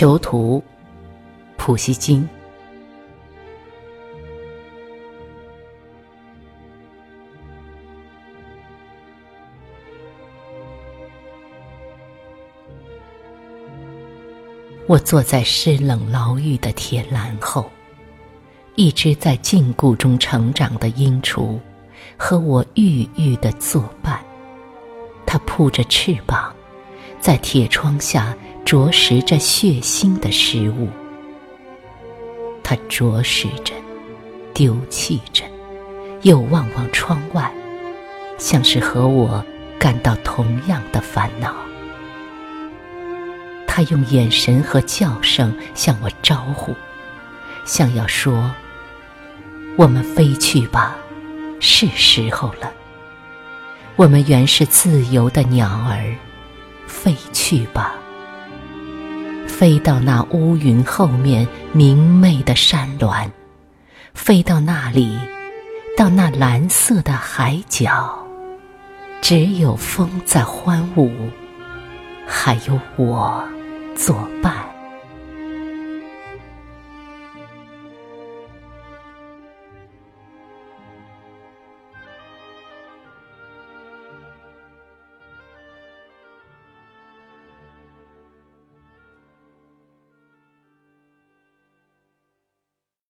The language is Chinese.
囚徒，普希金。我坐在湿冷牢狱的铁栏后，一只在禁锢中成长的鹰雏，和我郁郁的作伴。它扑着翅膀，在铁窗下啄食着血腥的食物。它啄食着，丢弃着，又望望窗外，像是和我感到同样的烦恼。他用眼神和叫声向我招呼，像要说：“我们飞去吧，是时候了。我们原是自由的鸟儿，飞去吧，飞到那乌云后面明媚的山峦，飞到那里，到那蓝色的海角，只有风在欢舞，还有我。”作伴